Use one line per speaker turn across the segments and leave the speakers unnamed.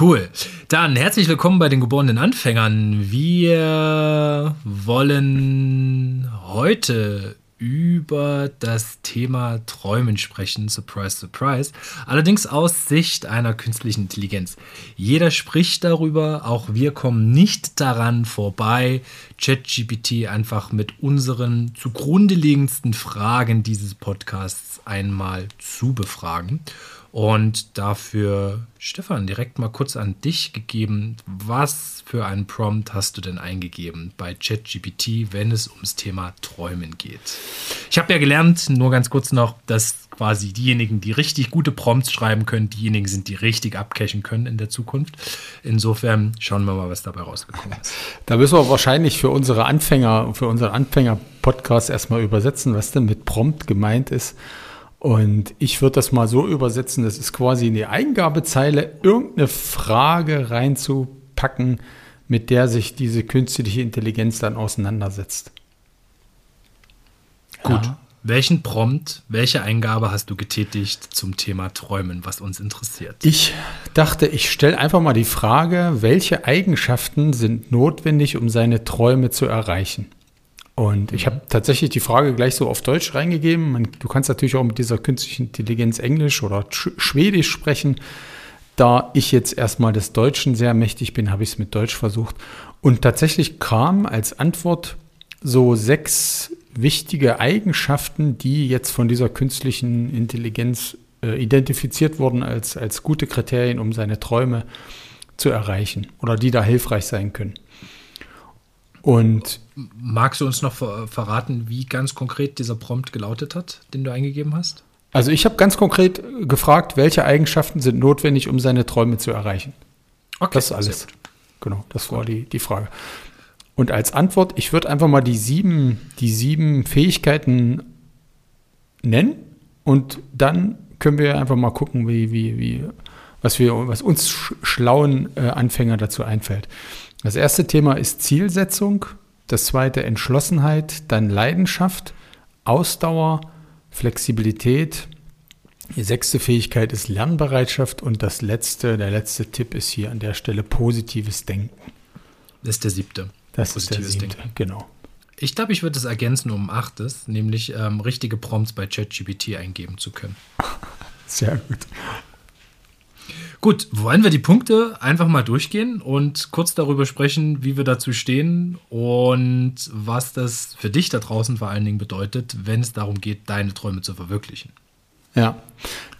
Cool. Dann herzlich willkommen bei den geborenen Anfängern. Wir wollen heute über das Thema Träumen sprechen. Surprise, surprise. Allerdings aus Sicht einer künstlichen Intelligenz. Jeder spricht darüber, auch wir kommen nicht daran vorbei, ChatGPT einfach mit unseren zugrunde liegendsten Fragen dieses Podcasts einmal zu befragen. Und dafür, Stefan, direkt mal kurz an dich gegeben. Was für einen Prompt hast du denn eingegeben bei ChatGPT, wenn es ums Thema Träumen geht? Ich habe ja gelernt, nur ganz kurz noch, dass quasi diejenigen, die richtig gute Prompts schreiben können, diejenigen sind, die richtig abcachen können in der Zukunft. Insofern schauen wir mal, was dabei rausgekommen ist.
Da müssen wir wahrscheinlich für unsere Anfänger, für unseren Anfänger-Podcast erstmal übersetzen, was denn mit Prompt gemeint ist. Und ich würde das mal so übersetzen, das ist quasi in die Eingabezeile irgendeine Frage reinzupacken, mit der sich diese künstliche Intelligenz dann auseinandersetzt.
Gut. Ja. Welchen Prompt, welche Eingabe hast du getätigt zum Thema Träumen, was uns interessiert?
Ich dachte, ich stelle einfach mal die Frage, welche Eigenschaften sind notwendig, um seine Träume zu erreichen? Und ich habe tatsächlich die Frage gleich so auf Deutsch reingegeben. Man, du kannst natürlich auch mit dieser künstlichen Intelligenz Englisch oder Schwedisch sprechen. Da ich jetzt erstmal des Deutschen sehr mächtig bin, habe ich es mit Deutsch versucht. Und tatsächlich kam als Antwort so sechs wichtige Eigenschaften, die jetzt von dieser künstlichen Intelligenz äh, identifiziert wurden als, als gute Kriterien, um seine Träume zu erreichen oder die da hilfreich sein können.
Und magst du uns noch verraten, wie ganz konkret dieser Prompt gelautet hat, den du eingegeben hast?
Also ich habe ganz konkret gefragt, welche Eigenschaften sind notwendig, um seine Träume zu erreichen. Okay, das ist alles. Genau, das war die, die Frage. Und als Antwort, ich würde einfach mal die sieben, die sieben Fähigkeiten nennen und dann können wir einfach mal gucken, wie, wie, wie, was, wir, was uns schlauen äh, Anfänger dazu einfällt. Das erste Thema ist Zielsetzung, das zweite Entschlossenheit, dann Leidenschaft, Ausdauer, Flexibilität. Die sechste Fähigkeit ist Lernbereitschaft und das letzte, der letzte Tipp ist hier an der Stelle positives Denken.
Das ist der siebte.
Das positives ist der siebte, Denken. genau.
Ich glaube, ich würde es ergänzen um achtes, nämlich ähm, richtige Prompts bei ChatGPT eingeben zu können.
Sehr gut.
Gut, wollen wir die Punkte einfach mal durchgehen und kurz darüber sprechen, wie wir dazu stehen und was das für dich da draußen vor allen Dingen bedeutet, wenn es darum geht, deine Träume zu verwirklichen.
Ja,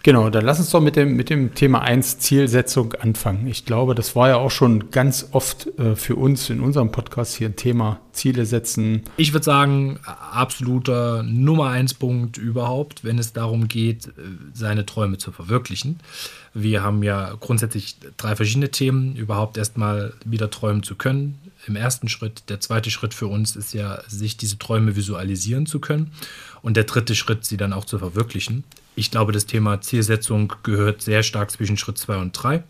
genau. Dann lass uns doch mit dem, mit dem Thema 1 Zielsetzung anfangen. Ich glaube, das war ja auch schon ganz oft äh, für uns in unserem Podcast hier ein Thema Ziele setzen.
Ich würde sagen, absoluter Nummer 1 Punkt überhaupt, wenn es darum geht, äh, seine Träume zu verwirklichen. Wir haben ja grundsätzlich drei verschiedene Themen, überhaupt erstmal wieder träumen zu können. Im ersten Schritt. Der zweite Schritt für uns ist ja, sich diese Träume visualisieren zu können. Und der dritte Schritt, sie dann auch zu verwirklichen ich glaube, das Thema Zielsetzung gehört sehr stark zwischen Schritt 2 und 3.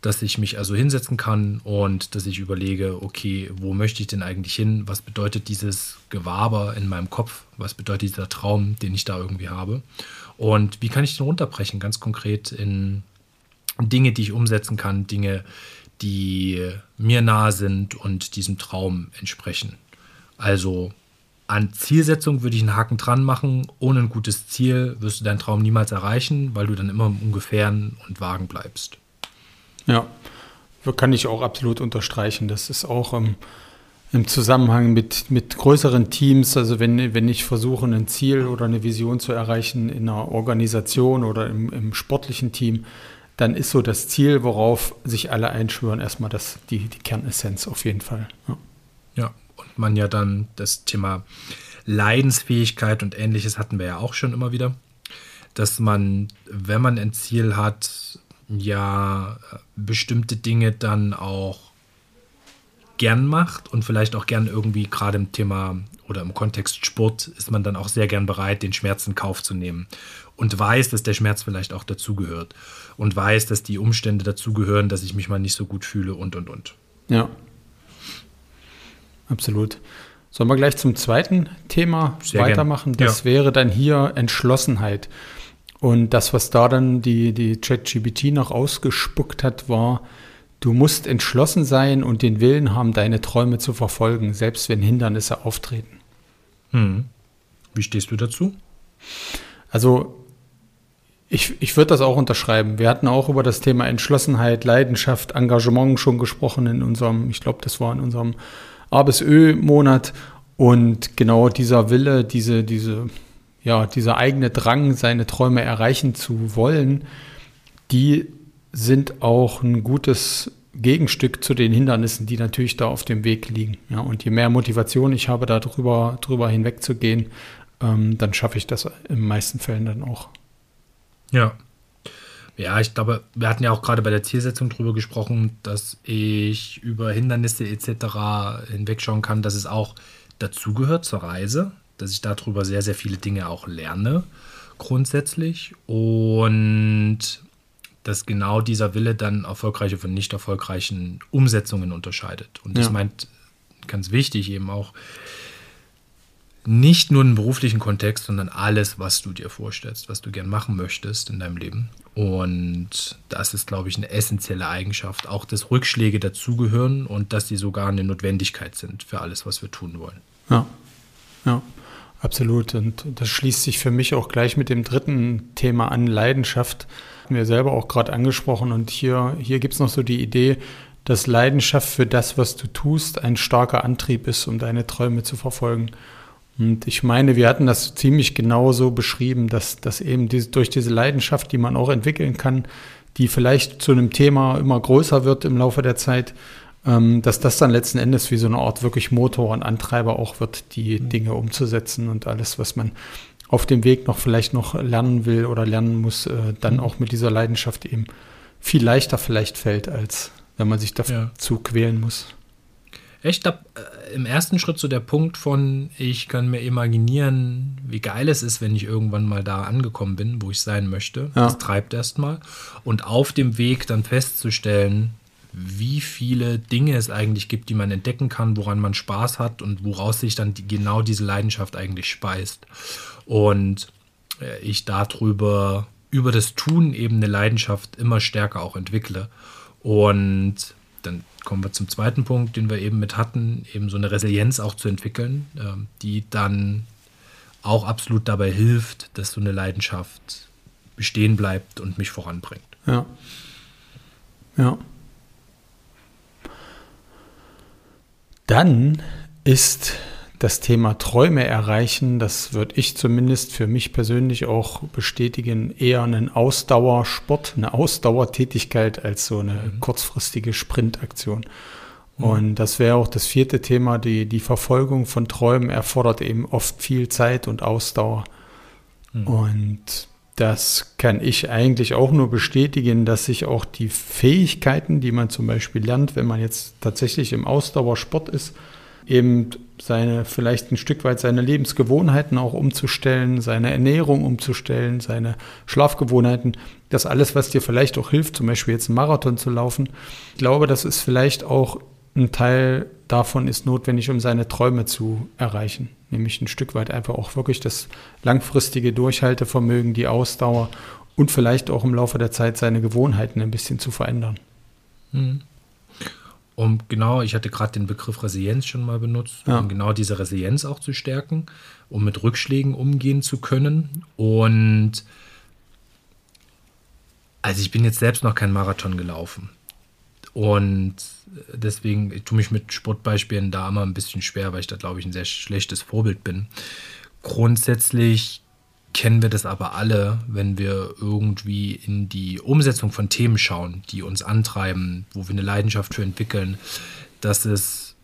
Dass ich mich also hinsetzen kann und dass ich überlege, okay, wo möchte ich denn eigentlich hin? Was bedeutet dieses Gewaber in meinem Kopf? Was bedeutet dieser Traum, den ich da irgendwie habe? Und wie kann ich den runterbrechen, ganz konkret in Dinge, die ich umsetzen kann, Dinge, die mir nahe sind und diesem Traum entsprechen. Also an Zielsetzung würde ich einen Haken dran machen. Ohne ein gutes Ziel wirst du deinen Traum niemals erreichen, weil du dann immer im Ungefähren und Wagen bleibst.
Ja, kann ich auch absolut unterstreichen. Das ist auch im, im Zusammenhang mit, mit größeren Teams. Also wenn, wenn ich versuche, ein Ziel oder eine Vision zu erreichen in einer Organisation oder im, im sportlichen Team, dann ist so das Ziel, worauf sich alle einschwören, erstmal das, die, die Kernessenz auf jeden Fall.
Ja. ja, man ja dann das Thema Leidensfähigkeit und ähnliches hatten wir ja auch schon immer wieder, dass man, wenn man ein Ziel hat, ja bestimmte Dinge dann auch gern macht und vielleicht auch gern irgendwie gerade im Thema oder im Kontext Sport ist man dann auch sehr gern bereit, den Schmerz in Kauf zu nehmen und weiß, dass der Schmerz vielleicht auch dazugehört und weiß, dass die Umstände dazugehören, dass ich mich mal nicht so gut fühle und und und.
Ja. Absolut. Sollen wir gleich zum zweiten Thema sehr weitermachen? Gern. Das ja. wäre dann hier Entschlossenheit. Und das, was da dann die, die ChatGPT noch ausgespuckt hat, war, Du musst entschlossen sein und den Willen haben, deine Träume zu verfolgen, selbst wenn Hindernisse auftreten.
Hm. Wie stehst du dazu?
Also, ich, ich würde das auch unterschreiben. Wir hatten auch über das Thema Entschlossenheit, Leidenschaft, Engagement schon gesprochen in unserem, ich glaube, das war in unserem A bis Ö-Monat. Und genau dieser Wille, diese, diese, ja, dieser eigene Drang, seine Träume erreichen zu wollen, die sind auch ein gutes Gegenstück zu den Hindernissen, die natürlich da auf dem Weg liegen. Ja, und je mehr Motivation ich habe, da drüber, drüber hinwegzugehen, ähm, dann schaffe ich das in den meisten Fällen dann auch.
Ja. Ja, ich glaube, wir hatten ja auch gerade bei der Zielsetzung drüber gesprochen, dass ich über Hindernisse etc. hinwegschauen kann, dass es auch dazugehört zur Reise, dass ich darüber sehr, sehr viele Dinge auch lerne, grundsätzlich. Und dass genau dieser Wille dann erfolgreiche von nicht erfolgreichen Umsetzungen unterscheidet. Und das ja. meint ganz wichtig eben auch nicht nur einen beruflichen Kontext, sondern alles, was du dir vorstellst, was du gern machen möchtest in deinem Leben. Und das ist, glaube ich, eine essentielle Eigenschaft, auch dass Rückschläge dazugehören und dass sie sogar eine Notwendigkeit sind für alles, was wir tun wollen.
Ja, ja. Absolut. Und das schließt sich für mich auch gleich mit dem dritten Thema an, Leidenschaft hatten wir selber auch gerade angesprochen. Und hier, hier gibt es noch so die Idee, dass Leidenschaft für das, was du tust, ein starker Antrieb ist, um deine Träume zu verfolgen. Und ich meine, wir hatten das ziemlich genau so beschrieben, dass, dass eben diese, durch diese Leidenschaft, die man auch entwickeln kann, die vielleicht zu einem Thema immer größer wird im Laufe der Zeit, ähm, dass das dann letzten Endes wie so eine Art wirklich Motor und Antreiber auch wird, die mhm. Dinge umzusetzen und alles, was man auf dem Weg noch vielleicht noch lernen will oder lernen muss, äh, dann mhm. auch mit dieser Leidenschaft eben viel leichter vielleicht fällt, als wenn man sich dazu ja. quälen muss.
Ich glaube, äh, im ersten Schritt so der Punkt von, ich kann mir imaginieren, wie geil es ist, wenn ich irgendwann mal da angekommen bin, wo ich sein möchte. Ja. Das treibt erstmal. Und auf dem Weg dann festzustellen, wie viele Dinge es eigentlich gibt, die man entdecken kann, woran man Spaß hat und woraus sich dann die, genau diese Leidenschaft eigentlich speist. Und äh, ich darüber, über das Tun eben eine Leidenschaft immer stärker auch entwickle. Und dann kommen wir zum zweiten Punkt, den wir eben mit hatten, eben so eine Resilienz auch zu entwickeln, ähm, die dann auch absolut dabei hilft, dass so eine Leidenschaft bestehen bleibt und mich voranbringt.
Ja. Ja. Dann ist das Thema Träume erreichen, das würde ich zumindest für mich persönlich auch bestätigen, eher einen Ausdauersport, eine Ausdauertätigkeit als so eine mhm. kurzfristige Sprintaktion. Mhm. Und das wäre auch das vierte Thema, die, die Verfolgung von Träumen erfordert eben oft viel Zeit und Ausdauer. Mhm. Und das kann ich eigentlich auch nur bestätigen, dass sich auch die Fähigkeiten, die man zum Beispiel lernt, wenn man jetzt tatsächlich im Ausdauersport ist, eben seine, vielleicht ein Stück weit seine Lebensgewohnheiten auch umzustellen, seine Ernährung umzustellen, seine Schlafgewohnheiten, das alles, was dir vielleicht auch hilft, zum Beispiel jetzt einen Marathon zu laufen. Ich glaube, das ist vielleicht auch ein Teil davon ist notwendig, um seine Träume zu erreichen. Nämlich ein Stück weit einfach auch wirklich das langfristige Durchhaltevermögen, die Ausdauer und vielleicht auch im Laufe der Zeit seine Gewohnheiten ein bisschen zu verändern.
Mhm um genau, ich hatte gerade den Begriff Resilienz schon mal benutzt, ja. um genau diese Resilienz auch zu stärken, um mit Rückschlägen umgehen zu können. Und also ich bin jetzt selbst noch kein Marathon gelaufen. Und deswegen ich tue mich mit Sportbeispielen da immer ein bisschen schwer, weil ich da, glaube ich, ein sehr schlechtes Vorbild bin. Grundsätzlich kennen wir das aber alle, wenn wir irgendwie in die Umsetzung von Themen schauen, die uns antreiben, wo wir eine Leidenschaft für entwickeln, dass es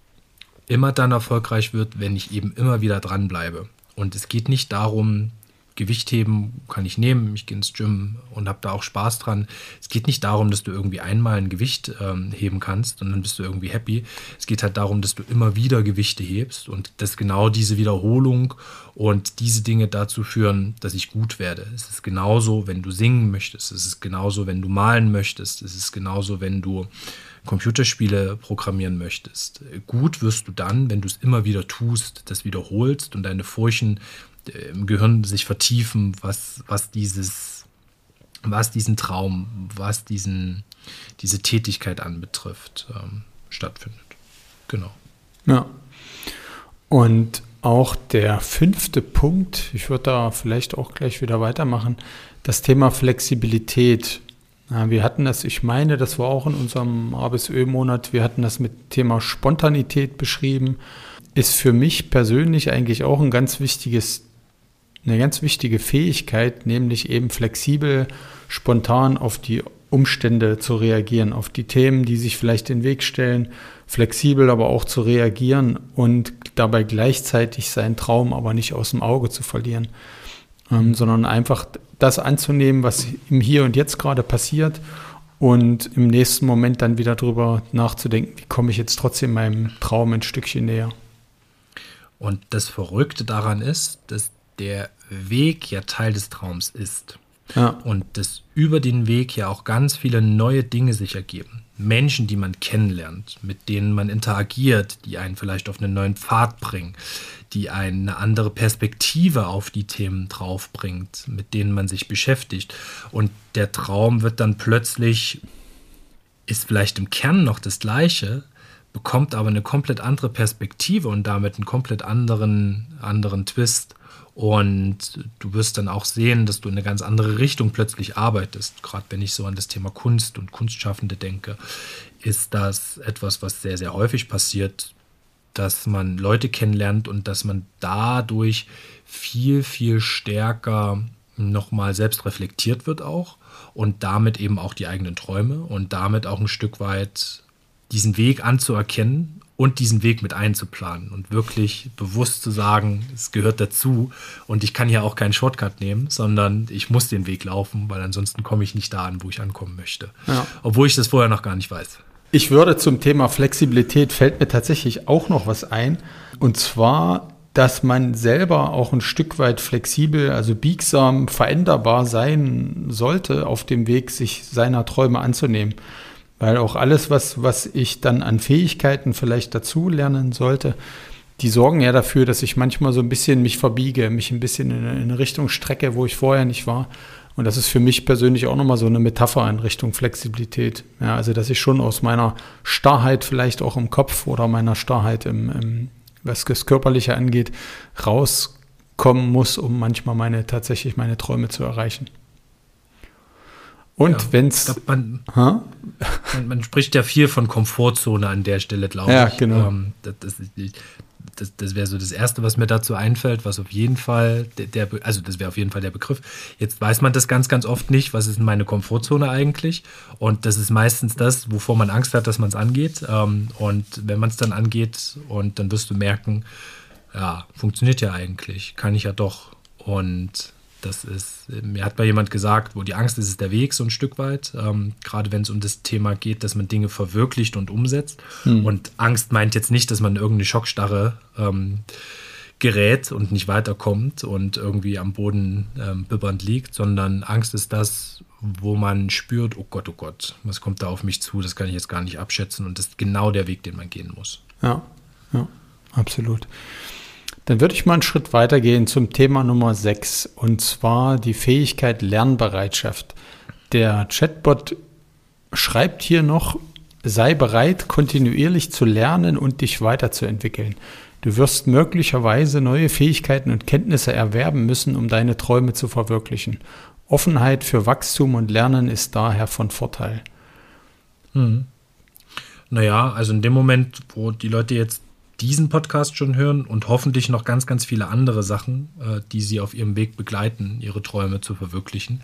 immer dann erfolgreich wird, wenn ich eben immer wieder dranbleibe. Und es geht nicht darum, Gewichtheben kann ich nehmen, ich gehe ins Gym und habe da auch Spaß dran. Es geht nicht darum, dass du irgendwie einmal ein Gewicht ähm, heben kannst und dann bist du irgendwie happy. Es geht halt darum, dass du immer wieder Gewichte hebst und dass genau diese Wiederholung und diese Dinge dazu führen, dass ich gut werde. Es ist genauso, wenn du singen möchtest. Es ist genauso, wenn du malen möchtest. Es ist genauso, wenn du Computerspiele programmieren möchtest. Gut wirst du dann, wenn du es immer wieder tust, das wiederholst und deine Furchen im Gehirn sich vertiefen, was, was dieses, was diesen Traum, was diesen, diese Tätigkeit anbetrifft, ähm, stattfindet. Genau.
Ja. Und auch der fünfte Punkt, ich würde da vielleicht auch gleich wieder weitermachen, das Thema Flexibilität. Wir hatten das, ich meine, das war auch in unserem A bis Ö-Monat, wir hatten das mit Thema Spontanität beschrieben. Ist für mich persönlich eigentlich auch ein ganz wichtiges eine ganz wichtige Fähigkeit, nämlich eben flexibel, spontan auf die Umstände zu reagieren, auf die Themen, die sich vielleicht den Weg stellen, flexibel aber auch zu reagieren und dabei gleichzeitig seinen Traum aber nicht aus dem Auge zu verlieren, ähm, sondern einfach das anzunehmen, was im Hier und Jetzt gerade passiert und im nächsten Moment dann wieder darüber nachzudenken, wie komme ich jetzt trotzdem meinem Traum ein Stückchen näher.
Und das Verrückte daran ist, dass der Weg ja Teil des Traums ist. Ja. Und dass über den Weg ja auch ganz viele neue Dinge sich ergeben. Menschen, die man kennenlernt, mit denen man interagiert, die einen vielleicht auf einen neuen Pfad bringen, die eine andere Perspektive auf die Themen draufbringt, mit denen man sich beschäftigt. Und der Traum wird dann plötzlich, ist vielleicht im Kern noch das gleiche, bekommt aber eine komplett andere Perspektive und damit einen komplett anderen, anderen Twist. Und du wirst dann auch sehen, dass du in eine ganz andere Richtung plötzlich arbeitest. Gerade wenn ich so an das Thema Kunst und Kunstschaffende denke, ist das etwas, was sehr, sehr häufig passiert, dass man Leute kennenlernt und dass man dadurch viel, viel stärker nochmal selbst reflektiert wird auch und damit eben auch die eigenen Träume und damit auch ein Stück weit diesen Weg anzuerkennen und diesen Weg mit einzuplanen und wirklich bewusst zu sagen, es gehört dazu und ich kann hier auch keinen Shortcut nehmen, sondern ich muss den Weg laufen, weil ansonsten komme ich nicht da an, wo ich ankommen möchte. Ja. Obwohl ich das vorher noch gar nicht weiß.
Ich würde zum Thema Flexibilität fällt mir tatsächlich auch noch was ein und zwar dass man selber auch ein Stück weit flexibel, also biegsam, veränderbar sein sollte auf dem Weg, sich seiner Träume anzunehmen. Weil auch alles, was, was ich dann an Fähigkeiten vielleicht dazu lernen sollte, die sorgen ja dafür, dass ich manchmal so ein bisschen mich verbiege, mich ein bisschen in eine Richtung strecke, wo ich vorher nicht war. Und das ist für mich persönlich auch nochmal so eine Metapher in Richtung Flexibilität. Ja, also, dass ich schon aus meiner Starrheit vielleicht auch im Kopf oder meiner Starrheit im, im was das Körperliche angeht, rauskommen muss, um manchmal meine, tatsächlich meine Träume zu erreichen. Und ja, wenn es.
Man, man, man, spricht ja viel von Komfortzone an der Stelle, glaube
ja,
ich.
Ja, genau. Ähm,
das, das, das wäre so das Erste, was mir dazu einfällt, was auf jeden Fall, der, der also das wäre auf jeden Fall der Begriff. Jetzt weiß man das ganz, ganz oft nicht, was ist meine Komfortzone eigentlich? Und das ist meistens das, wovor man Angst hat, dass man es angeht. Ähm, und wenn man es dann angeht, und dann wirst du merken, ja, funktioniert ja eigentlich, kann ich ja doch. Und das ist, mir hat mal jemand gesagt, wo die Angst ist, ist der Weg so ein Stück weit. Ähm, gerade wenn es um das Thema geht, dass man Dinge verwirklicht und umsetzt. Hm. Und Angst meint jetzt nicht, dass man irgendeine Schockstarre ähm, gerät und nicht weiterkommt und irgendwie am Boden ähm, bibbernd liegt, sondern Angst ist das, wo man spürt, oh Gott, oh Gott, was kommt da auf mich zu, das kann ich jetzt gar nicht abschätzen und das ist genau der Weg, den man gehen muss.
Ja, ja, absolut. Dann würde ich mal einen Schritt weitergehen zum Thema Nummer 6 und zwar die Fähigkeit Lernbereitschaft. Der Chatbot schreibt hier noch, sei bereit, kontinuierlich zu lernen und dich weiterzuentwickeln. Du wirst möglicherweise neue Fähigkeiten und Kenntnisse erwerben müssen, um deine Träume zu verwirklichen. Offenheit für Wachstum und Lernen ist daher von Vorteil.
Hm. Naja, also in dem Moment, wo die Leute jetzt diesen Podcast schon hören und hoffentlich noch ganz, ganz viele andere Sachen, äh, die sie auf ihrem Weg begleiten, ihre Träume zu verwirklichen,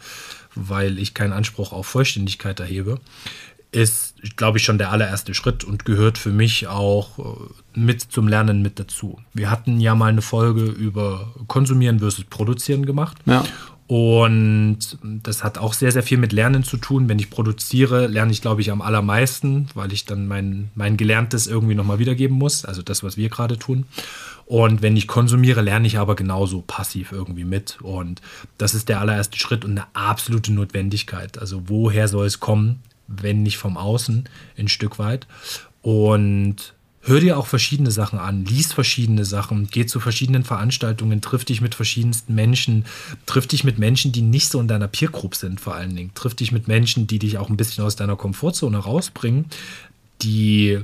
weil ich keinen Anspruch auf Vollständigkeit erhebe, ist, glaube ich, schon der allererste Schritt und gehört für mich auch äh, mit zum Lernen mit dazu. Wir hatten ja mal eine Folge über Konsumieren versus Produzieren gemacht.
Ja.
Und das hat auch sehr, sehr viel mit Lernen zu tun. Wenn ich produziere, lerne ich, glaube ich, am allermeisten, weil ich dann mein, mein Gelerntes irgendwie nochmal wiedergeben muss. Also das, was wir gerade tun. Und wenn ich konsumiere, lerne ich aber genauso passiv irgendwie mit. Und das ist der allererste Schritt und eine absolute Notwendigkeit. Also woher soll es kommen, wenn nicht vom Außen, ein Stück weit. Und hör dir auch verschiedene Sachen an, lies verschiedene Sachen, geh zu verschiedenen Veranstaltungen, triff dich mit verschiedensten Menschen, triff dich mit Menschen, die nicht so in deiner Peer Group sind, vor allen Dingen. Triff dich mit Menschen, die dich auch ein bisschen aus deiner Komfortzone rausbringen, die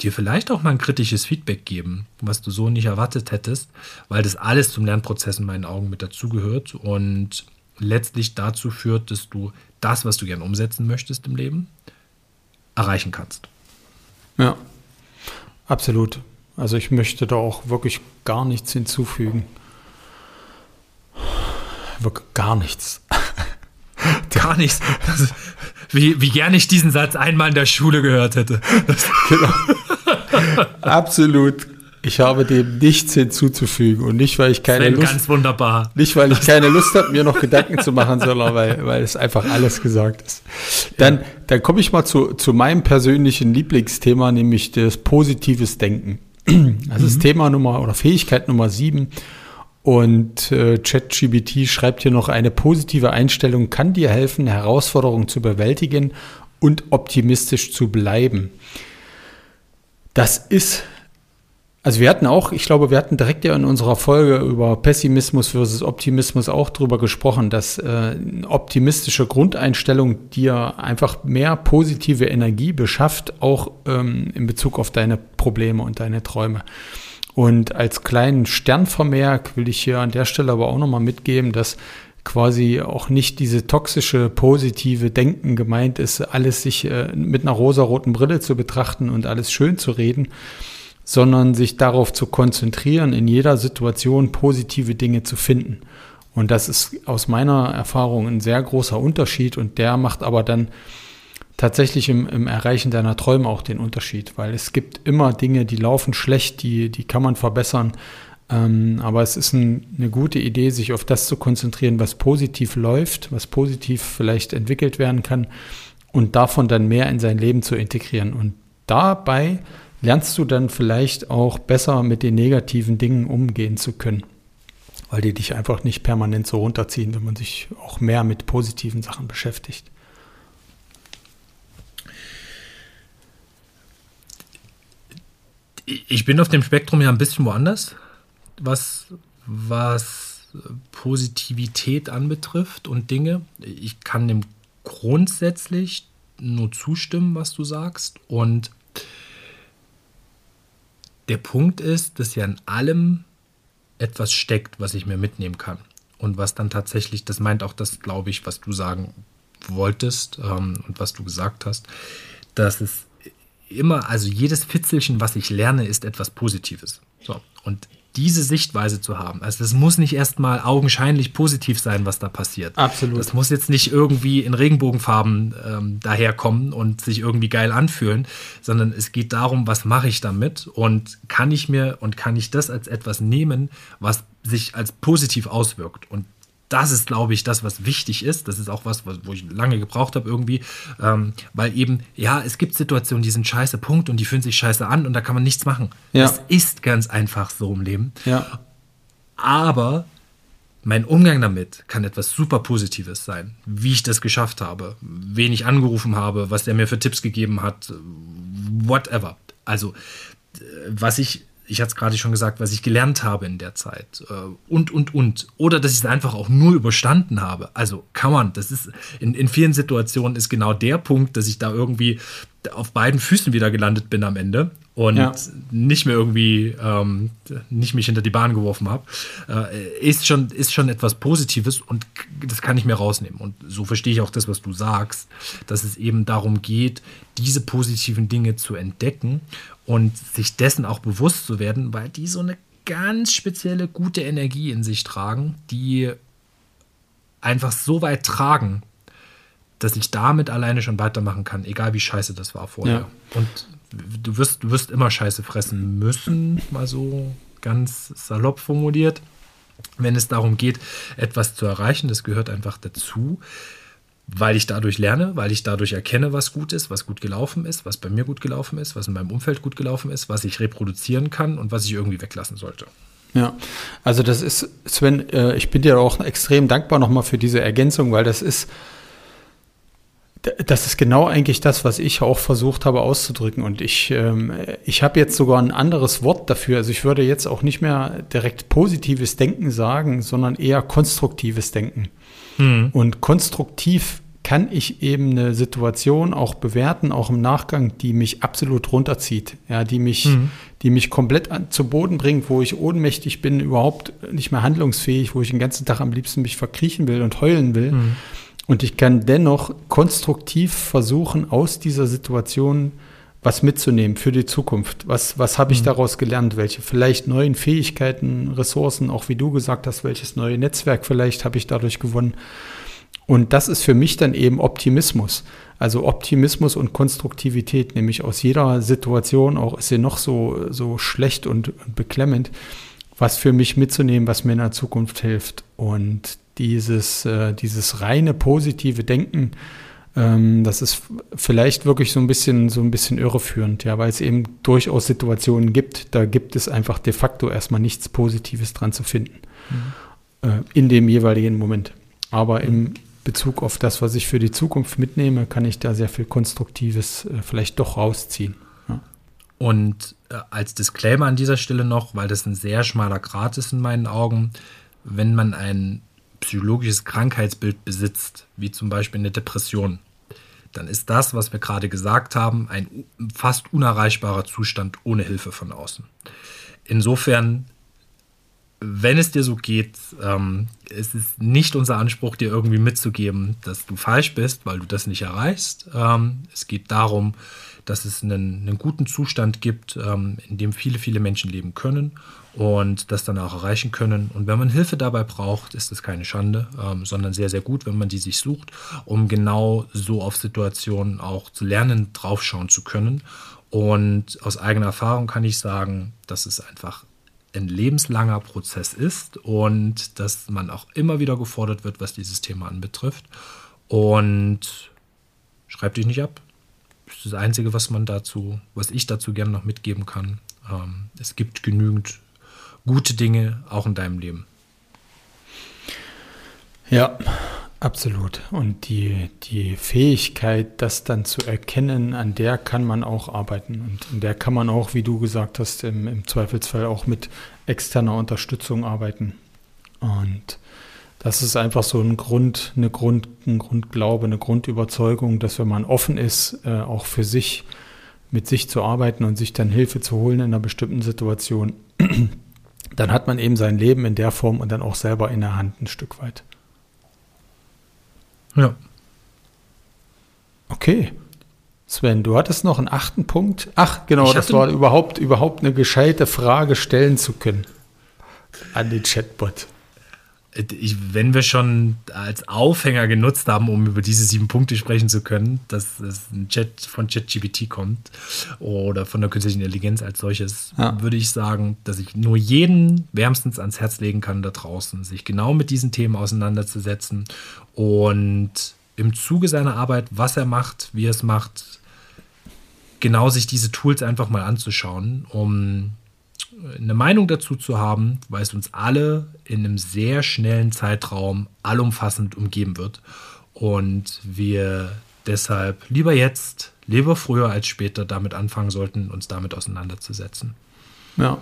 dir vielleicht auch mal ein kritisches Feedback geben, was du so nicht erwartet hättest, weil das alles zum Lernprozess in meinen Augen mit dazugehört und letztlich dazu führt, dass du das, was du gern umsetzen möchtest im Leben, erreichen kannst.
Ja, Absolut. Also ich möchte da auch wirklich gar nichts hinzufügen. Wirklich gar nichts.
gar nichts. Ist, wie, wie gern ich diesen Satz einmal in der Schule gehört hätte. genau.
Absolut ich habe dem nichts hinzuzufügen und nicht, weil ich keine
Lust ganz wunderbar.
Nicht, weil ich keine Lust habe, mir noch Gedanken zu machen, sondern weil, weil es einfach alles gesagt ist. Dann, ja. dann komme ich mal zu, zu meinem persönlichen Lieblingsthema, nämlich das positives Denken. Das mhm. Thema Nummer oder Fähigkeit Nummer sieben. Und äh, ChatGBT schreibt hier noch, eine positive Einstellung kann dir helfen, Herausforderungen zu bewältigen und optimistisch zu bleiben. Das ist also wir hatten auch, ich glaube, wir hatten direkt ja in unserer Folge über Pessimismus versus Optimismus auch drüber gesprochen, dass äh, optimistische Grundeinstellung dir einfach mehr positive Energie beschafft, auch ähm, in Bezug auf deine Probleme und deine Träume. Und als kleinen Sternvermerk will ich hier an der Stelle aber auch nochmal mitgeben, dass quasi auch nicht diese toxische, positive Denken gemeint ist, alles sich äh, mit einer rosaroten Brille zu betrachten und alles schön zu reden, sondern sich darauf zu konzentrieren, in jeder Situation positive Dinge zu finden. Und das ist aus meiner Erfahrung ein sehr großer Unterschied und der macht aber dann tatsächlich im, im, Erreichen deiner Träume auch den Unterschied, weil es gibt immer Dinge, die laufen schlecht, die, die kann man verbessern. Ähm, aber es ist ein, eine gute Idee, sich auf das zu konzentrieren, was positiv läuft, was positiv vielleicht entwickelt werden kann und davon dann mehr in sein Leben zu integrieren. Und dabei lernst du dann vielleicht auch besser mit den negativen Dingen umgehen zu können, weil die dich einfach nicht permanent so runterziehen, wenn man sich auch mehr mit positiven Sachen beschäftigt.
Ich bin auf dem Spektrum ja ein bisschen woanders, was, was Positivität anbetrifft und Dinge. Ich kann dem grundsätzlich nur zustimmen, was du sagst. Und der Punkt ist, dass ja in allem etwas steckt, was ich mir mitnehmen kann. Und was dann tatsächlich, das meint auch das, glaube ich, was du sagen wolltest ähm, und was du gesagt hast, dass es immer, also jedes Fitzelchen, was ich lerne, ist etwas Positives. So. Und diese Sichtweise zu haben. Also das muss nicht erstmal augenscheinlich positiv sein, was da passiert.
Absolut.
Das muss jetzt nicht irgendwie in Regenbogenfarben ähm, daherkommen und sich irgendwie geil anfühlen, sondern es geht darum, was mache ich damit und kann ich mir und kann ich das als etwas nehmen, was sich als positiv auswirkt. Und das ist, glaube ich, das, was wichtig ist. Das ist auch was, wo ich lange gebraucht habe irgendwie, ähm, weil eben, ja, es gibt Situationen, die sind scheiße, Punkt, und die fühlen sich scheiße an und da kann man nichts machen. Ja. Das ist ganz einfach so im Leben.
Ja.
Aber mein Umgang damit kann etwas super Positives sein, wie ich das geschafft habe, wen ich angerufen habe, was der mir für Tipps gegeben hat, whatever. Also, was ich ich hatte es gerade schon gesagt, was ich gelernt habe in der Zeit äh, und, und, und. Oder dass ich es einfach auch nur überstanden habe. Also, kann man, das ist, in, in vielen Situationen ist genau der Punkt, dass ich da irgendwie auf beiden Füßen wieder gelandet bin am Ende und ja. nicht mehr irgendwie, ähm, nicht mich hinter die Bahn geworfen habe, äh, ist, schon, ist schon etwas Positives und das kann ich mir rausnehmen. Und so verstehe ich auch das, was du sagst, dass es eben darum geht, diese positiven Dinge zu entdecken und sich dessen auch bewusst zu werden, weil die so eine ganz spezielle gute Energie in sich tragen, die einfach so weit tragen, dass ich damit alleine schon weitermachen kann, egal wie scheiße das war vorher. Ja. Und du wirst, du wirst immer Scheiße fressen müssen, mal so ganz salopp formuliert, wenn es darum geht, etwas zu erreichen. Das gehört einfach dazu weil ich dadurch lerne, weil ich dadurch erkenne, was gut ist, was gut gelaufen ist, was bei mir gut gelaufen ist, was in meinem Umfeld gut gelaufen ist, was ich reproduzieren kann und was ich irgendwie weglassen sollte.
Ja, also das ist, Sven, äh, ich bin dir auch extrem dankbar nochmal für diese Ergänzung, weil das ist, das ist genau eigentlich das, was ich auch versucht habe auszudrücken. Und ich, ähm, ich habe jetzt sogar ein anderes Wort dafür. Also ich würde jetzt auch nicht mehr direkt positives Denken sagen, sondern eher konstruktives Denken. Mhm. Und konstruktiv kann ich eben eine Situation auch bewerten, auch im Nachgang, die mich absolut runterzieht, ja, die mich, mhm. die mich komplett an, zu Boden bringt, wo ich ohnmächtig bin, überhaupt nicht mehr handlungsfähig, wo ich den ganzen Tag am liebsten mich verkriechen will und heulen will. Mhm. Und ich kann dennoch konstruktiv versuchen, aus dieser Situation was mitzunehmen für die Zukunft. Was, was habe ich mhm. daraus gelernt? Welche vielleicht neuen Fähigkeiten, Ressourcen, auch wie du gesagt hast, welches neue Netzwerk vielleicht habe ich dadurch gewonnen? Und das ist für mich dann eben Optimismus. Also Optimismus und Konstruktivität, nämlich aus jeder Situation, auch ist sie noch so, so schlecht und, und beklemmend, was für mich mitzunehmen, was mir in der Zukunft hilft. Und dieses, äh, dieses reine positive Denken, ähm, das ist vielleicht wirklich so ein bisschen, so ein bisschen irreführend, ja, weil es eben durchaus Situationen gibt, da gibt es einfach de facto erstmal nichts Positives dran zu finden. Mhm. Äh, in dem jeweiligen Moment. Aber im Bezug auf das, was ich für die Zukunft mitnehme, kann ich da sehr viel Konstruktives äh, vielleicht doch rausziehen.
Und äh, als Disclaimer an dieser Stelle noch, weil das ein sehr schmaler Grat ist in meinen Augen, wenn man ein psychologisches Krankheitsbild besitzt, wie zum Beispiel eine Depression, dann ist das, was wir gerade gesagt haben, ein fast unerreichbarer Zustand ohne Hilfe von außen. Insofern, wenn es dir so geht, ähm, es ist nicht unser Anspruch, dir irgendwie mitzugeben, dass du falsch bist, weil du das nicht erreichst. Ähm, es geht darum, dass es einen, einen guten Zustand gibt, ähm, in dem viele, viele Menschen leben können und das dann auch erreichen können. Und wenn man Hilfe dabei braucht, ist das keine Schande, ähm, sondern sehr, sehr gut, wenn man die sich sucht, um genau so auf Situationen auch zu lernen, draufschauen zu können. Und aus eigener Erfahrung kann ich sagen, dass es einfach ein lebenslanger Prozess ist und dass man auch immer wieder gefordert wird, was dieses Thema anbetrifft. Und schreib dich nicht ab. Das Einzige, was man dazu, was ich dazu gerne noch mitgeben kann. Ähm, es gibt genügend gute Dinge auch in deinem Leben.
Ja, absolut. Und die, die Fähigkeit, das dann zu erkennen, an der kann man auch arbeiten. Und in der kann man auch, wie du gesagt hast, im, im Zweifelsfall auch mit externer Unterstützung arbeiten. Und das ist einfach so ein Grund, eine Grund, ein Grundglaube, eine Grundüberzeugung, dass wenn man offen ist, äh, auch für sich mit sich zu arbeiten und sich dann Hilfe zu holen in einer bestimmten Situation, dann hat man eben sein Leben in der Form und dann auch selber in der Hand ein Stück weit.
Ja.
Okay. Sven, du hattest noch einen achten Punkt. Ach, genau, das war überhaupt, überhaupt eine gescheite Frage stellen zu können an den Chatbot
ich, wenn wir schon als Aufhänger genutzt haben, um über diese sieben Punkte sprechen zu können, dass es ein Chat von ChatGPT kommt oder von der künstlichen Intelligenz als solches, ja. würde ich sagen, dass ich nur jeden wärmstens ans Herz legen kann da draußen, sich genau mit diesen Themen auseinanderzusetzen und im Zuge seiner Arbeit, was er macht, wie er es macht, genau sich diese Tools einfach mal anzuschauen, um eine Meinung dazu zu haben, weil es uns alle in einem sehr schnellen Zeitraum allumfassend umgeben wird. Und wir deshalb lieber jetzt, lieber früher als später damit anfangen sollten, uns damit auseinanderzusetzen.
Ja.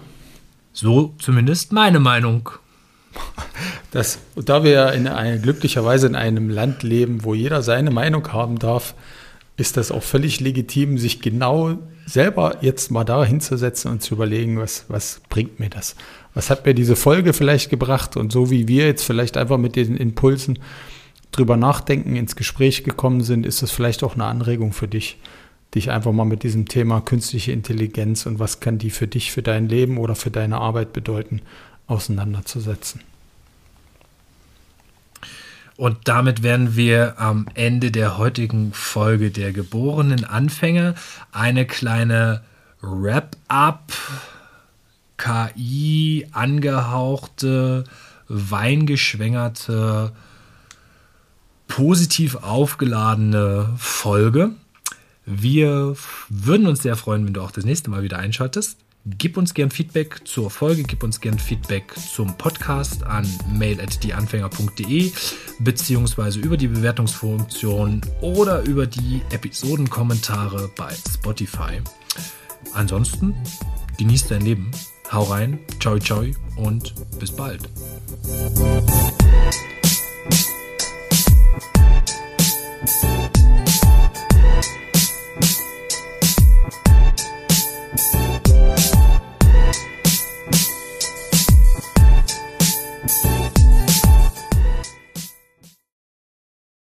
So zumindest meine Meinung.
Das, da wir in eine, glücklicherweise in einem Land leben, wo jeder seine Meinung haben darf, ist das auch völlig legitim, sich genau selber jetzt mal da hinzusetzen und zu überlegen, was, was bringt mir das? Was hat mir diese Folge vielleicht gebracht? Und so wie wir jetzt vielleicht einfach mit diesen Impulsen drüber nachdenken, ins Gespräch gekommen sind, ist es vielleicht auch eine Anregung für dich, dich einfach mal mit diesem Thema künstliche Intelligenz und was kann die für dich, für dein Leben oder für deine Arbeit bedeuten, auseinanderzusetzen.
Und damit wären wir am Ende der heutigen Folge der geborenen Anfänger. Eine kleine Wrap-up, KI angehauchte, weingeschwängerte, positiv aufgeladene Folge. Wir würden uns sehr freuen, wenn du auch das nächste Mal wieder einschaltest. Gib uns gern Feedback zur Folge, gib uns gern Feedback zum Podcast an mail@dieanfänger.de beziehungsweise über die Bewertungsfunktion oder über die Episodenkommentare bei Spotify. Ansonsten genieß dein Leben, hau rein, ciao ciao und bis bald.